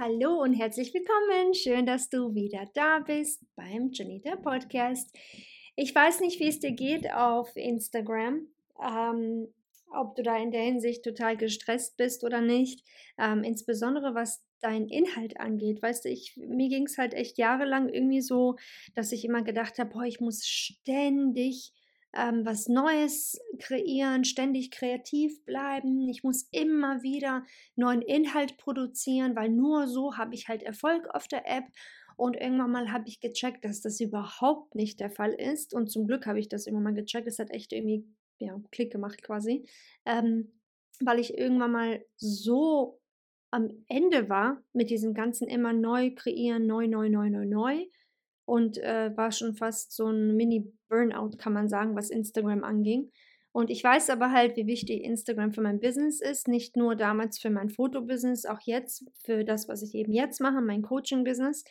Hallo und herzlich willkommen. Schön, dass du wieder da bist beim Janita Podcast. Ich weiß nicht, wie es dir geht auf Instagram. Ähm, ob du da in der Hinsicht total gestresst bist oder nicht. Ähm, insbesondere was dein Inhalt angeht. Weißt du, ich, mir ging es halt echt jahrelang irgendwie so, dass ich immer gedacht habe, boah, ich muss ständig ähm, was Neues kreieren, ständig kreativ bleiben. Ich muss immer wieder neuen Inhalt produzieren, weil nur so habe ich halt Erfolg auf der App. Und irgendwann mal habe ich gecheckt, dass das überhaupt nicht der Fall ist. Und zum Glück habe ich das irgendwann mal gecheckt. Es hat echt irgendwie ja, Klick gemacht quasi. Ähm, weil ich irgendwann mal so am Ende war mit diesem ganzen immer neu kreieren, neu, neu, neu, neu, neu und äh, war schon fast so ein Mini-Burnout, kann man sagen, was Instagram anging. Und ich weiß aber halt, wie wichtig Instagram für mein Business ist. Nicht nur damals für mein Fotobusiness, auch jetzt für das, was ich eben jetzt mache, mein Coaching-Business.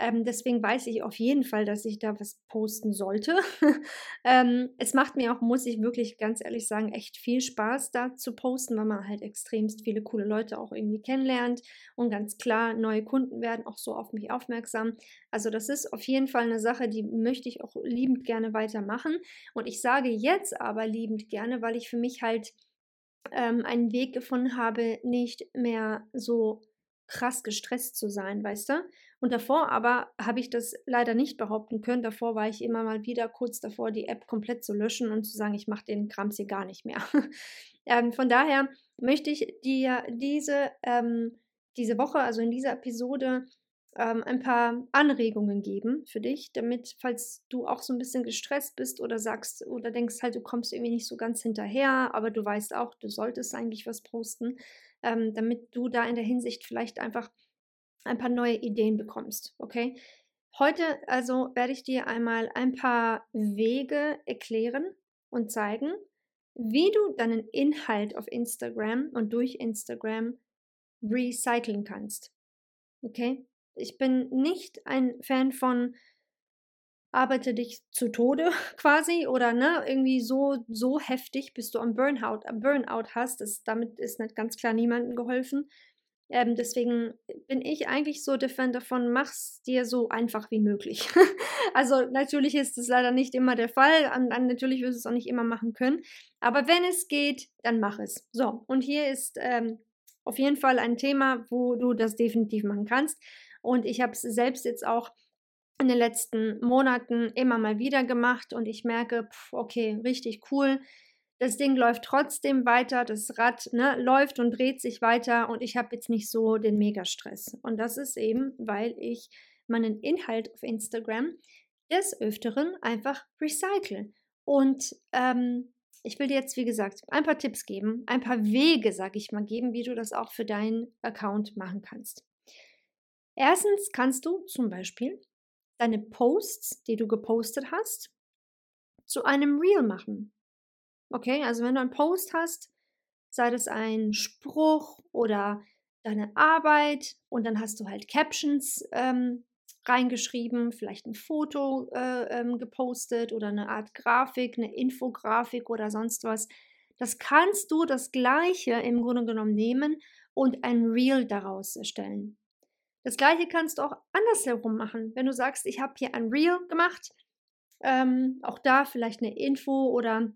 Ähm, deswegen weiß ich auf jeden Fall, dass ich da was posten sollte. ähm, es macht mir auch, muss ich wirklich ganz ehrlich sagen, echt viel Spaß, da zu posten, weil man halt extremst viele coole Leute auch irgendwie kennenlernt und ganz klar neue Kunden werden auch so auf mich aufmerksam. Also das ist auf jeden Fall eine Sache, die möchte ich auch liebend gerne weitermachen. Und ich sage jetzt aber liebend gerne, weil ich für mich halt ähm, einen Weg gefunden habe, nicht mehr so krass gestresst zu sein, weißt du? Und davor aber habe ich das leider nicht behaupten können. Davor war ich immer mal wieder kurz davor, die App komplett zu löschen und zu sagen, ich mache den Krams hier gar nicht mehr. ähm, von daher möchte ich dir diese, ähm, diese Woche, also in dieser Episode, ähm, ein paar Anregungen geben für dich, damit, falls du auch so ein bisschen gestresst bist oder sagst oder denkst halt, du kommst irgendwie nicht so ganz hinterher, aber du weißt auch, du solltest eigentlich was posten, ähm, damit du da in der Hinsicht vielleicht einfach ein paar neue Ideen bekommst. Okay? Heute also werde ich dir einmal ein paar Wege erklären und zeigen, wie du deinen Inhalt auf Instagram und durch Instagram recyceln kannst. Okay? Ich bin nicht ein Fan von arbeite dich zu Tode quasi oder ne, irgendwie so, so heftig, bis du am Burnout, Burnout hast. Das, damit ist nicht ganz klar niemandem geholfen. Ähm, deswegen bin ich eigentlich so der Fan davon, mach's dir so einfach wie möglich. also natürlich ist es leider nicht immer der Fall und, und natürlich wirst du es auch nicht immer machen können. Aber wenn es geht, dann mach es. So, und hier ist ähm, auf jeden Fall ein Thema, wo du das definitiv machen kannst. Und ich habe es selbst jetzt auch in den letzten Monaten immer mal wieder gemacht und ich merke, pff, okay, richtig cool. Das Ding läuft trotzdem weiter, das Rad ne, läuft und dreht sich weiter und ich habe jetzt nicht so den Megastress. Und das ist eben, weil ich meinen Inhalt auf Instagram des Öfteren einfach recycle. Und ähm, ich will dir jetzt, wie gesagt, ein paar Tipps geben, ein paar Wege, sag ich mal, geben, wie du das auch für deinen Account machen kannst. Erstens kannst du zum Beispiel deine Posts, die du gepostet hast, zu einem Reel machen. Okay, also wenn du einen Post hast, sei das ein Spruch oder deine Arbeit und dann hast du halt Captions ähm, reingeschrieben, vielleicht ein Foto äh, ähm, gepostet oder eine Art Grafik, eine Infografik oder sonst was. Das kannst du das gleiche im Grunde genommen nehmen und ein Reel daraus erstellen. Das gleiche kannst du auch andersherum machen. Wenn du sagst, ich habe hier ein Reel gemacht, ähm, auch da vielleicht eine Info oder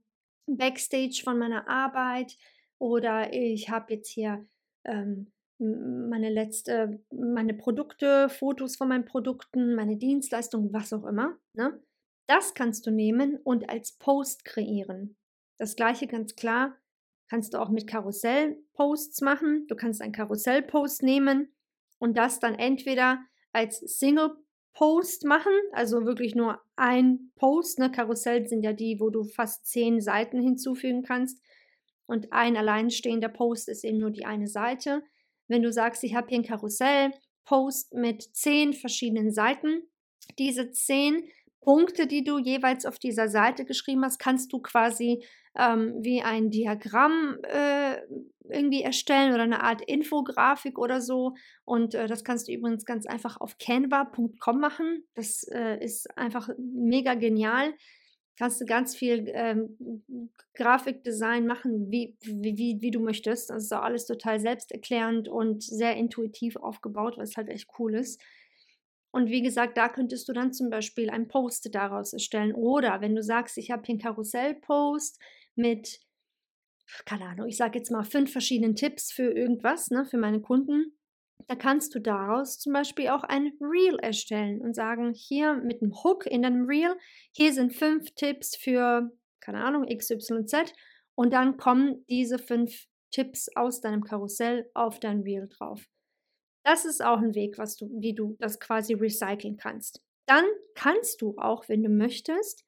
Backstage von meiner Arbeit oder ich habe jetzt hier ähm, meine letzte, meine Produkte, Fotos von meinen Produkten, meine Dienstleistungen, was auch immer. Ne? Das kannst du nehmen und als Post kreieren. Das gleiche ganz klar kannst du auch mit Karussell-Posts machen. Du kannst einen Karussell-Post nehmen und das dann entweder als Single-Post machen, also wirklich nur ein Post. Ne? Karussell sind ja die, wo du fast zehn Seiten hinzufügen kannst. Und ein alleinstehender Post ist eben nur die eine Seite. Wenn du sagst, ich habe hier ein Karussell-Post mit zehn verschiedenen Seiten, diese zehn Punkte, die du jeweils auf dieser Seite geschrieben hast, kannst du quasi ähm, wie ein Diagramm äh, irgendwie erstellen oder eine Art Infografik oder so. Und äh, das kannst du übrigens ganz einfach auf canva.com machen. Das äh, ist einfach mega genial. Kannst du ganz viel ähm, Grafikdesign machen, wie, wie, wie, du möchtest. Das ist auch alles total selbsterklärend und sehr intuitiv aufgebaut, was halt echt cool ist. Und wie gesagt, da könntest du dann zum Beispiel einen Post daraus erstellen. Oder wenn du sagst, ich habe hier einen Karussell-Post mit, keine Ahnung, ich sage jetzt mal fünf verschiedenen Tipps für irgendwas, ne, für meine Kunden, da kannst du daraus zum Beispiel auch ein Reel erstellen und sagen, hier mit einem Hook in deinem Reel, hier sind fünf Tipps für, keine Ahnung, XYZ und dann kommen diese fünf Tipps aus deinem Karussell auf dein Reel drauf. Das ist auch ein Weg, was du, wie du das quasi recyceln kannst. Dann kannst du auch, wenn du möchtest,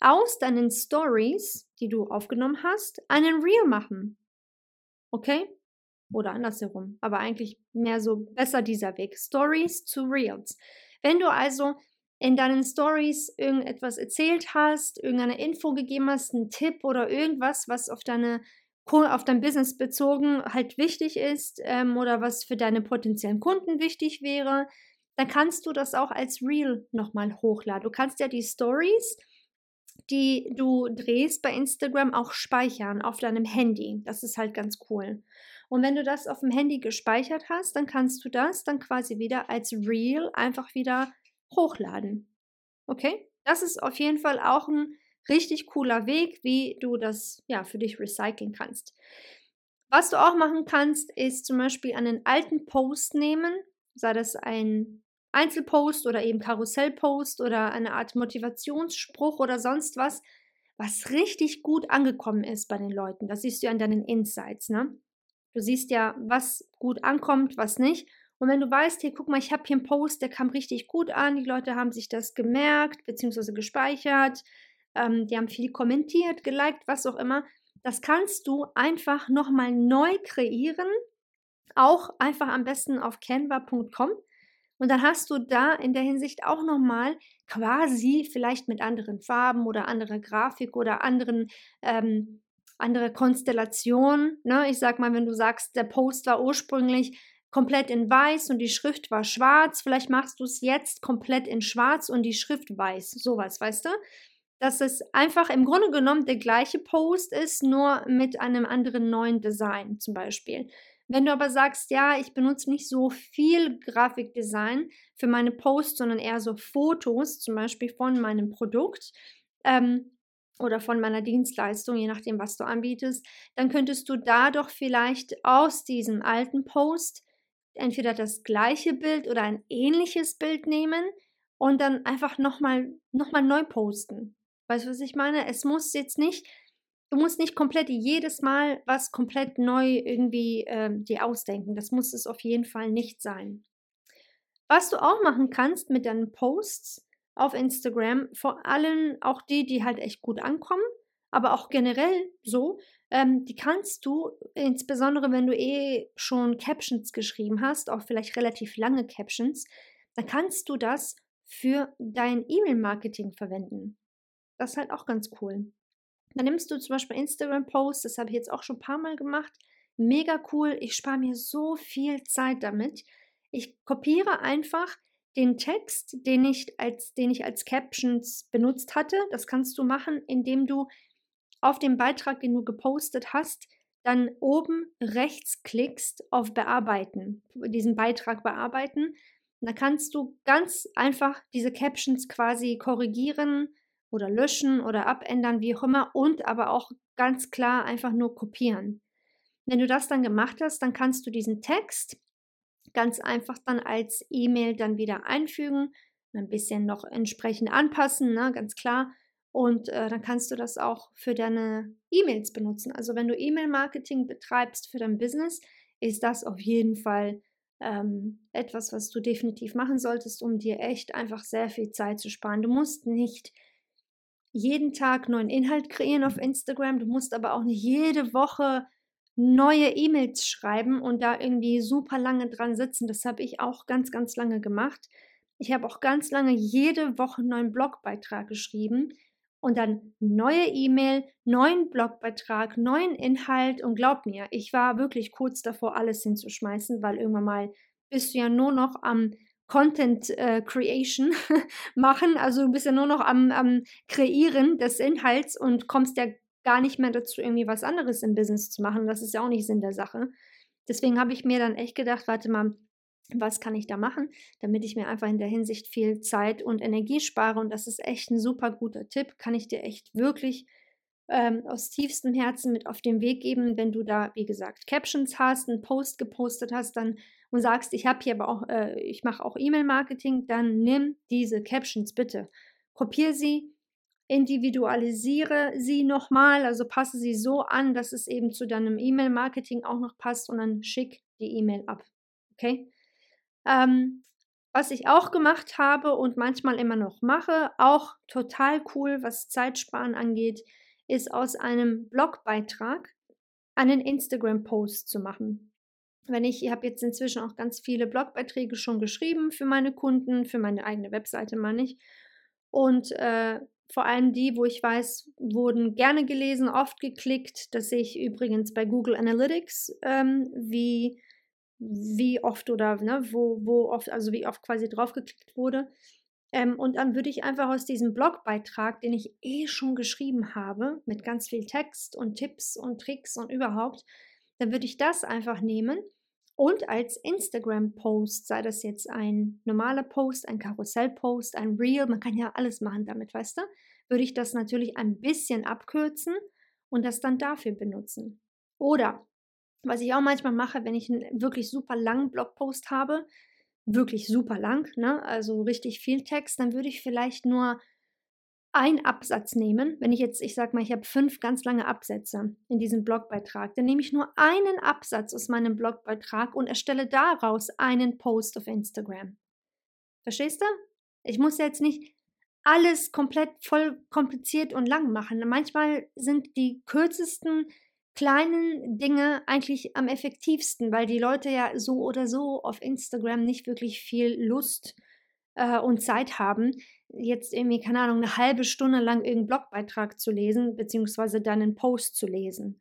aus deinen Stories, die du aufgenommen hast, einen Reel machen. Okay? Oder andersherum. Aber eigentlich mehr so besser dieser Weg. Stories zu Reels. Wenn du also in deinen Stories irgendetwas erzählt hast, irgendeine Info gegeben hast, einen Tipp oder irgendwas, was auf deine auf dein Business bezogen halt wichtig ist ähm, oder was für deine potenziellen Kunden wichtig wäre, dann kannst du das auch als Reel nochmal hochladen. Du kannst ja die Stories, die du drehst bei Instagram, auch speichern auf deinem Handy. Das ist halt ganz cool. Und wenn du das auf dem Handy gespeichert hast, dann kannst du das dann quasi wieder als Reel einfach wieder hochladen. Okay? Das ist auf jeden Fall auch ein richtig cooler Weg, wie du das ja für dich recyceln kannst. Was du auch machen kannst, ist zum Beispiel einen alten Post nehmen, sei das ein Einzelpost oder eben Karussellpost oder eine Art Motivationsspruch oder sonst was, was richtig gut angekommen ist bei den Leuten. Das siehst du ja an deinen Insights, ne? Du siehst ja, was gut ankommt, was nicht. Und wenn du weißt, hier, guck mal, ich habe hier einen Post, der kam richtig gut an, die Leute haben sich das gemerkt bzw. gespeichert, ähm, die haben viel kommentiert, geliked, was auch immer. Das kannst du einfach nochmal neu kreieren, auch einfach am besten auf canva.com. Und dann hast du da in der Hinsicht auch nochmal quasi vielleicht mit anderen Farben oder anderer Grafik oder anderen ähm, andere Konstellation. Ne? Ich sag mal, wenn du sagst, der Post war ursprünglich komplett in weiß und die Schrift war schwarz, vielleicht machst du es jetzt komplett in schwarz und die Schrift weiß. Sowas, weißt du? dass es einfach im Grunde genommen der gleiche Post ist, nur mit einem anderen neuen Design zum Beispiel. Wenn du aber sagst, ja, ich benutze nicht so viel Grafikdesign für meine Posts, sondern eher so Fotos, zum Beispiel von meinem Produkt ähm, oder von meiner Dienstleistung, je nachdem, was du anbietest, dann könntest du da doch vielleicht aus diesem alten Post entweder das gleiche Bild oder ein ähnliches Bild nehmen und dann einfach nochmal noch mal neu posten. Weißt du, was ich meine? Es muss jetzt nicht, du musst nicht komplett jedes Mal was komplett neu irgendwie äh, dir ausdenken. Das muss es auf jeden Fall nicht sein. Was du auch machen kannst mit deinen Posts auf Instagram, vor allem auch die, die halt echt gut ankommen, aber auch generell so, ähm, die kannst du, insbesondere wenn du eh schon Captions geschrieben hast, auch vielleicht relativ lange Captions, dann kannst du das für dein E-Mail-Marketing verwenden. Das ist halt auch ganz cool. Dann nimmst du zum Beispiel Instagram-Posts, das habe ich jetzt auch schon ein paar Mal gemacht. Mega cool. Ich spare mir so viel Zeit damit. Ich kopiere einfach den Text, den ich als, den ich als Captions benutzt hatte. Das kannst du machen, indem du auf den Beitrag, den du gepostet hast, dann oben rechts klickst auf Bearbeiten, diesen Beitrag bearbeiten. Da kannst du ganz einfach diese Captions quasi korrigieren, oder löschen oder abändern, wie auch immer, und aber auch ganz klar einfach nur kopieren. Wenn du das dann gemacht hast, dann kannst du diesen Text ganz einfach dann als E-Mail dann wieder einfügen, ein bisschen noch entsprechend anpassen, ne, ganz klar. Und äh, dann kannst du das auch für deine E-Mails benutzen. Also wenn du E-Mail-Marketing betreibst für dein Business, ist das auf jeden Fall ähm, etwas, was du definitiv machen solltest, um dir echt einfach sehr viel Zeit zu sparen. Du musst nicht jeden Tag neuen Inhalt kreieren auf Instagram, du musst aber auch nicht jede Woche neue E-Mails schreiben und da irgendwie super lange dran sitzen. Das habe ich auch ganz, ganz lange gemacht. Ich habe auch ganz lange jede Woche einen neuen Blogbeitrag geschrieben und dann neue E-Mail, neuen Blogbeitrag, neuen Inhalt und glaub mir, ich war wirklich kurz davor, alles hinzuschmeißen, weil irgendwann mal bist du ja nur noch am Content äh, Creation machen, also du bist ja nur noch am, am Kreieren des Inhalts und kommst ja gar nicht mehr dazu, irgendwie was anderes im Business zu machen. Das ist ja auch nicht Sinn der Sache. Deswegen habe ich mir dann echt gedacht, warte mal, was kann ich da machen, damit ich mir einfach in der Hinsicht viel Zeit und Energie spare. Und das ist echt ein super guter Tipp, kann ich dir echt wirklich ähm, aus tiefstem Herzen mit auf den Weg geben, wenn du da, wie gesagt, Captions hast, einen Post gepostet hast, dann und sagst, ich habe hier aber auch, äh, ich mache auch E-Mail-Marketing, dann nimm diese Captions bitte, kopiere sie, individualisiere sie nochmal, also passe sie so an, dass es eben zu deinem E-Mail-Marketing auch noch passt und dann schick die E-Mail ab. Okay? Ähm, was ich auch gemacht habe und manchmal immer noch mache, auch total cool, was Zeitsparen angeht, ist aus einem Blogbeitrag einen Instagram-Post zu machen. Wenn ich, ich habe jetzt inzwischen auch ganz viele Blogbeiträge schon geschrieben für meine Kunden, für meine eigene Webseite meine ich. Und äh, vor allem die, wo ich weiß, wurden gerne gelesen, oft geklickt. Das sehe ich übrigens bei Google Analytics, ähm, wie wie oft oder ne, wo, wo oft, also wie oft quasi draufgeklickt wurde. Ähm, und dann würde ich einfach aus diesem Blogbeitrag, den ich eh schon geschrieben habe, mit ganz viel Text und Tipps und Tricks und überhaupt, dann würde ich das einfach nehmen und als Instagram-Post, sei das jetzt ein normaler Post, ein Karussell-Post, ein Reel, man kann ja alles machen damit, weißt du, würde ich das natürlich ein bisschen abkürzen und das dann dafür benutzen. Oder was ich auch manchmal mache, wenn ich einen wirklich super langen Blogpost habe, wirklich super lang, ne, also richtig viel Text, dann würde ich vielleicht nur einen Absatz nehmen. Wenn ich jetzt, ich sag mal, ich habe fünf ganz lange Absätze in diesem Blogbeitrag, dann nehme ich nur einen Absatz aus meinem Blogbeitrag und erstelle daraus einen Post auf Instagram. Verstehst du? Ich muss jetzt nicht alles komplett voll kompliziert und lang machen. Manchmal sind die kürzesten kleinen Dinge eigentlich am effektivsten, weil die Leute ja so oder so auf Instagram nicht wirklich viel Lust äh, und Zeit haben, jetzt irgendwie, keine Ahnung, eine halbe Stunde lang irgendeinen Blogbeitrag zu lesen, beziehungsweise dann einen Post zu lesen.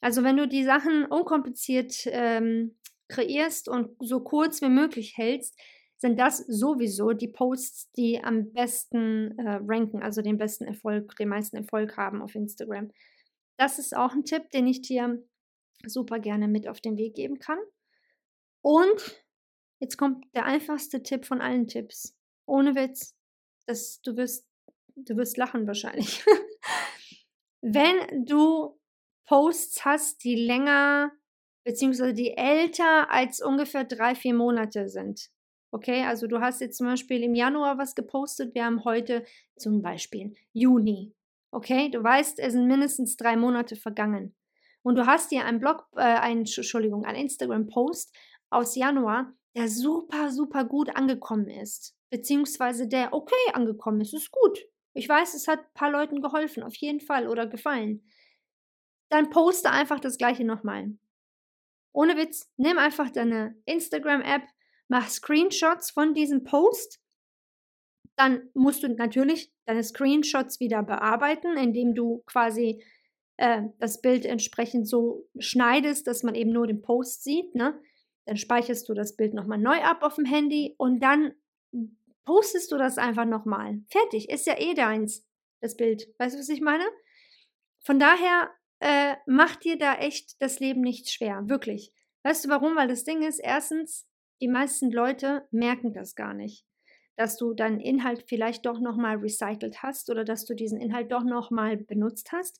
Also wenn du die Sachen unkompliziert ähm, kreierst und so kurz wie möglich hältst, sind das sowieso die Posts, die am besten äh, ranken, also den besten Erfolg, den meisten Erfolg haben auf Instagram. Das ist auch ein Tipp, den ich dir super gerne mit auf den Weg geben kann. Und jetzt kommt der einfachste Tipp von allen Tipps. Ohne Witz. Das, du, wirst, du wirst lachen wahrscheinlich. Wenn du Posts hast, die länger beziehungsweise die älter als ungefähr drei, vier Monate sind. Okay, also du hast jetzt zum Beispiel im Januar was gepostet, wir haben heute zum Beispiel Juni. Okay, du weißt, es sind mindestens drei Monate vergangen. Und du hast dir einen Blog, äh, einen, Entschuldigung, einen Instagram-Post aus Januar, der super, super gut angekommen ist. Beziehungsweise der okay angekommen ist. Ist gut. Ich weiß, es hat ein paar Leuten geholfen, auf jeden Fall, oder gefallen. Dann poste einfach das gleiche nochmal. Ohne Witz, nimm einfach deine Instagram-App, mach Screenshots von diesem Post dann musst du natürlich deine Screenshots wieder bearbeiten, indem du quasi äh, das Bild entsprechend so schneidest, dass man eben nur den Post sieht. Ne? Dann speicherst du das Bild nochmal neu ab auf dem Handy und dann postest du das einfach nochmal. Fertig, ist ja eh deins, das Bild. Weißt du, was ich meine? Von daher äh, mach dir da echt das Leben nicht schwer, wirklich. Weißt du warum? Weil das Ding ist, erstens, die meisten Leute merken das gar nicht dass du deinen Inhalt vielleicht doch nochmal recycelt hast oder dass du diesen Inhalt doch nochmal benutzt hast.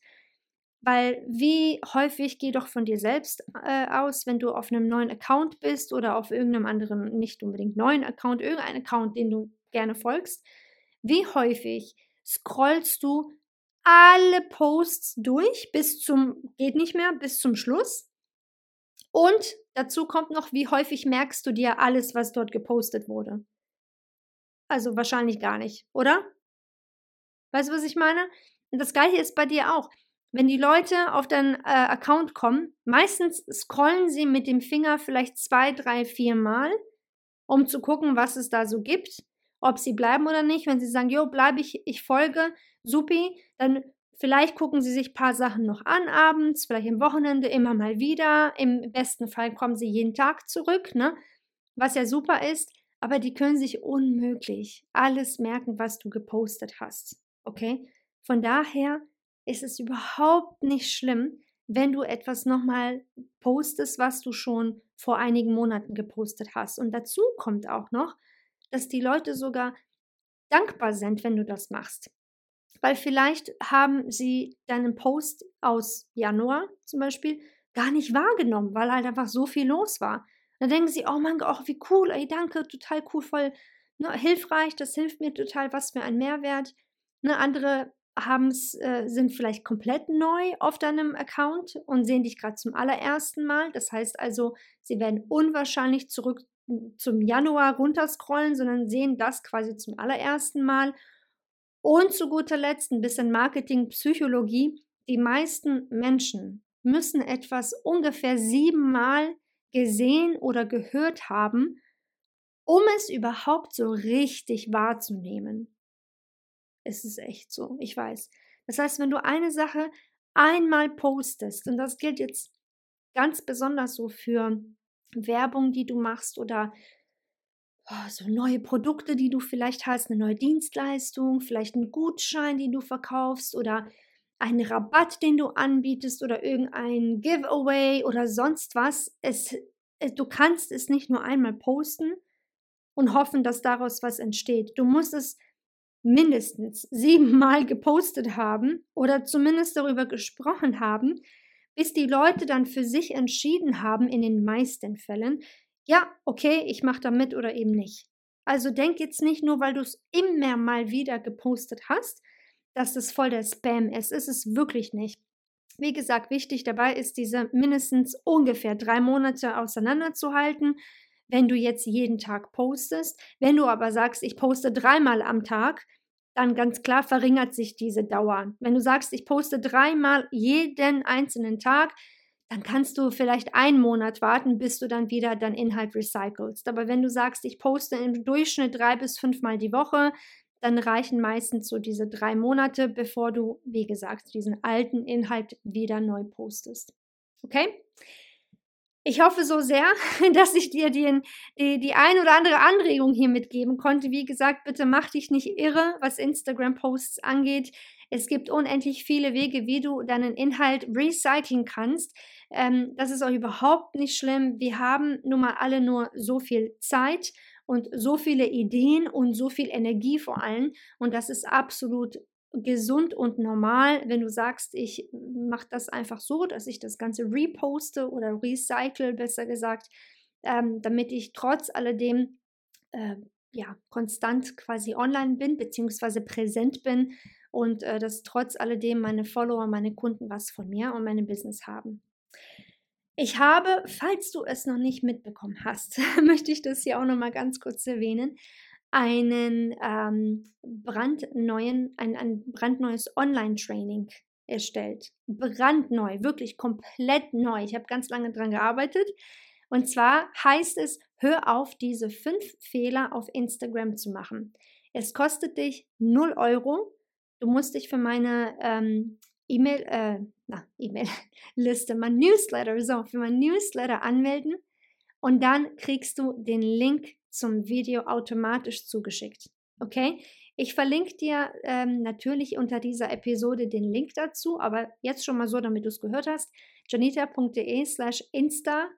Weil wie häufig geh doch von dir selbst äh, aus, wenn du auf einem neuen Account bist oder auf irgendeinem anderen, nicht unbedingt neuen Account, irgendein Account, den du gerne folgst, wie häufig scrollst du alle Posts durch bis zum, geht nicht mehr, bis zum Schluss. Und dazu kommt noch, wie häufig merkst du dir alles, was dort gepostet wurde. Also wahrscheinlich gar nicht, oder? Weißt du, was ich meine? Und das gleiche ist bei dir auch. Wenn die Leute auf deinen äh, Account kommen, meistens scrollen sie mit dem Finger vielleicht zwei, drei, vier Mal, um zu gucken, was es da so gibt, ob sie bleiben oder nicht. Wenn sie sagen, jo, bleibe ich, ich folge, supi, dann vielleicht gucken sie sich ein paar Sachen noch an abends, vielleicht am Wochenende immer mal wieder. Im besten Fall kommen sie jeden Tag zurück, ne? Was ja super ist, aber die können sich unmöglich alles merken, was du gepostet hast. Okay? Von daher ist es überhaupt nicht schlimm, wenn du etwas nochmal postest, was du schon vor einigen Monaten gepostet hast. Und dazu kommt auch noch, dass die Leute sogar dankbar sind, wenn du das machst. Weil vielleicht haben sie deinen Post aus Januar zum Beispiel gar nicht wahrgenommen, weil halt einfach so viel los war. Dann denken sie, oh mein Gott, wie cool, ey, danke, total cool, voll ne, hilfreich, das hilft mir total, was für ein Mehrwert. Ne, andere haben's, äh, sind vielleicht komplett neu auf deinem Account und sehen dich gerade zum allerersten Mal. Das heißt also, sie werden unwahrscheinlich zurück zum Januar runterscrollen, sondern sehen das quasi zum allerersten Mal. Und zu guter Letzt ein bisschen Marketingpsychologie. Die meisten Menschen müssen etwas ungefähr siebenmal gesehen oder gehört haben, um es überhaupt so richtig wahrzunehmen. Es ist echt so, ich weiß. Das heißt, wenn du eine Sache einmal postest, und das gilt jetzt ganz besonders so für Werbung, die du machst oder oh, so neue Produkte, die du vielleicht hast, eine neue Dienstleistung, vielleicht einen Gutschein, den du verkaufst oder einen Rabatt, den du anbietest oder irgendein Giveaway oder sonst was. Es, äh, du kannst es nicht nur einmal posten und hoffen, dass daraus was entsteht. Du musst es mindestens siebenmal gepostet haben oder zumindest darüber gesprochen haben, bis die Leute dann für sich entschieden haben, in den meisten Fällen, ja, okay, ich mache da mit oder eben nicht. Also denk jetzt nicht nur, weil du es immer mal wieder gepostet hast, dass das voll der Spam ist. Ist es wirklich nicht. Wie gesagt, wichtig dabei ist, diese mindestens ungefähr drei Monate auseinanderzuhalten, wenn du jetzt jeden Tag postest. Wenn du aber sagst, ich poste dreimal am Tag, dann ganz klar verringert sich diese Dauer. Wenn du sagst, ich poste dreimal jeden einzelnen Tag, dann kannst du vielleicht einen Monat warten, bis du dann wieder deinen Inhalt recycelst. Aber wenn du sagst, ich poste im Durchschnitt drei bis fünfmal die Woche, dann reichen meistens so diese drei Monate, bevor du, wie gesagt, diesen alten Inhalt wieder neu postest. Okay? Ich hoffe so sehr, dass ich dir die, die, die ein oder andere Anregung hier mitgeben konnte. Wie gesagt, bitte mach dich nicht irre, was Instagram-Posts angeht. Es gibt unendlich viele Wege, wie du deinen Inhalt recyceln kannst. Ähm, das ist auch überhaupt nicht schlimm. Wir haben nun mal alle nur so viel Zeit und so viele Ideen und so viel Energie vor allem. Und das ist absolut gesund und normal, wenn du sagst, ich mache das einfach so, dass ich das Ganze reposte oder recycle, besser gesagt, ähm, damit ich trotz alledem äh, ja, konstant quasi online bin, beziehungsweise präsent bin und äh, dass trotz alledem meine Follower, meine Kunden was von mir und meinem Business haben. Ich habe, falls du es noch nicht mitbekommen hast, möchte ich das hier auch noch mal ganz kurz erwähnen, einen ähm, brandneuen, ein, ein brandneues Online-Training erstellt. Brandneu, wirklich komplett neu. Ich habe ganz lange dran gearbeitet. Und zwar heißt es, hör auf, diese fünf Fehler auf Instagram zu machen. Es kostet dich 0 Euro. Du musst dich für meine ähm, E-Mail, äh, na, E-Mail-Liste, mein Newsletter, so, für mein Newsletter anmelden und dann kriegst du den Link zum Video automatisch zugeschickt. Okay? Ich verlinke dir ähm, natürlich unter dieser Episode den Link dazu, aber jetzt schon mal so, damit du es gehört hast, janita.de slash insta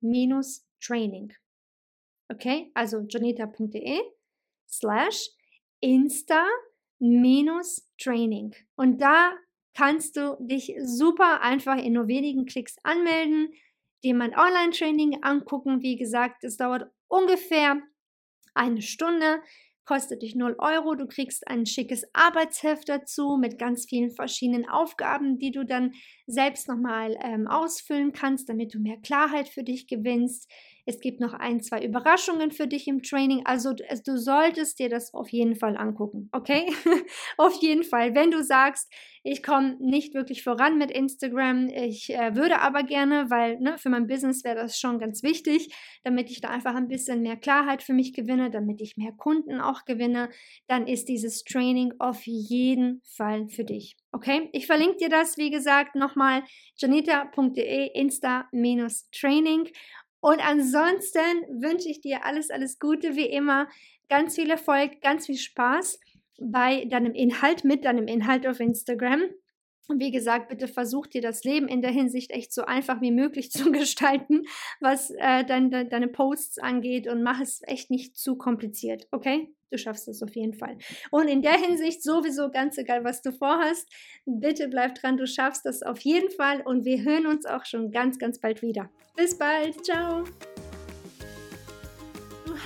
minus training. Okay? Also janita.de slash insta minus training. Und da kannst du dich super einfach in nur wenigen Klicks anmelden, dir mein Online-Training angucken. Wie gesagt, es dauert ungefähr eine Stunde kostet dich 0 Euro. Du kriegst ein schickes Arbeitsheft dazu mit ganz vielen verschiedenen Aufgaben, die du dann selbst nochmal ähm, ausfüllen kannst, damit du mehr Klarheit für dich gewinnst. Es gibt noch ein, zwei Überraschungen für dich im Training. Also du solltest dir das auf jeden Fall angucken, okay? auf jeden Fall. Wenn du sagst, ich komme nicht wirklich voran mit Instagram, ich äh, würde aber gerne, weil ne, für mein Business wäre das schon ganz wichtig, damit ich da einfach ein bisschen mehr Klarheit für mich gewinne, damit ich mehr Kunden auch gewinne, dann ist dieses Training auf jeden Fall für dich. Okay, ich verlinke dir das, wie gesagt, nochmal janita.de Insta-Training und ansonsten wünsche ich dir alles, alles Gute wie immer, ganz viel Erfolg, ganz viel Spaß bei deinem Inhalt, mit deinem Inhalt auf Instagram. Und wie gesagt, bitte versuch dir das Leben in der Hinsicht echt so einfach wie möglich zu gestalten, was äh, dein, de, deine Posts angeht und mach es echt nicht zu kompliziert, okay? Du schaffst es auf jeden Fall. Und in der Hinsicht sowieso ganz egal, was du vorhast, bitte bleib dran, du schaffst das auf jeden Fall und wir hören uns auch schon ganz, ganz bald wieder. Bis bald, ciao!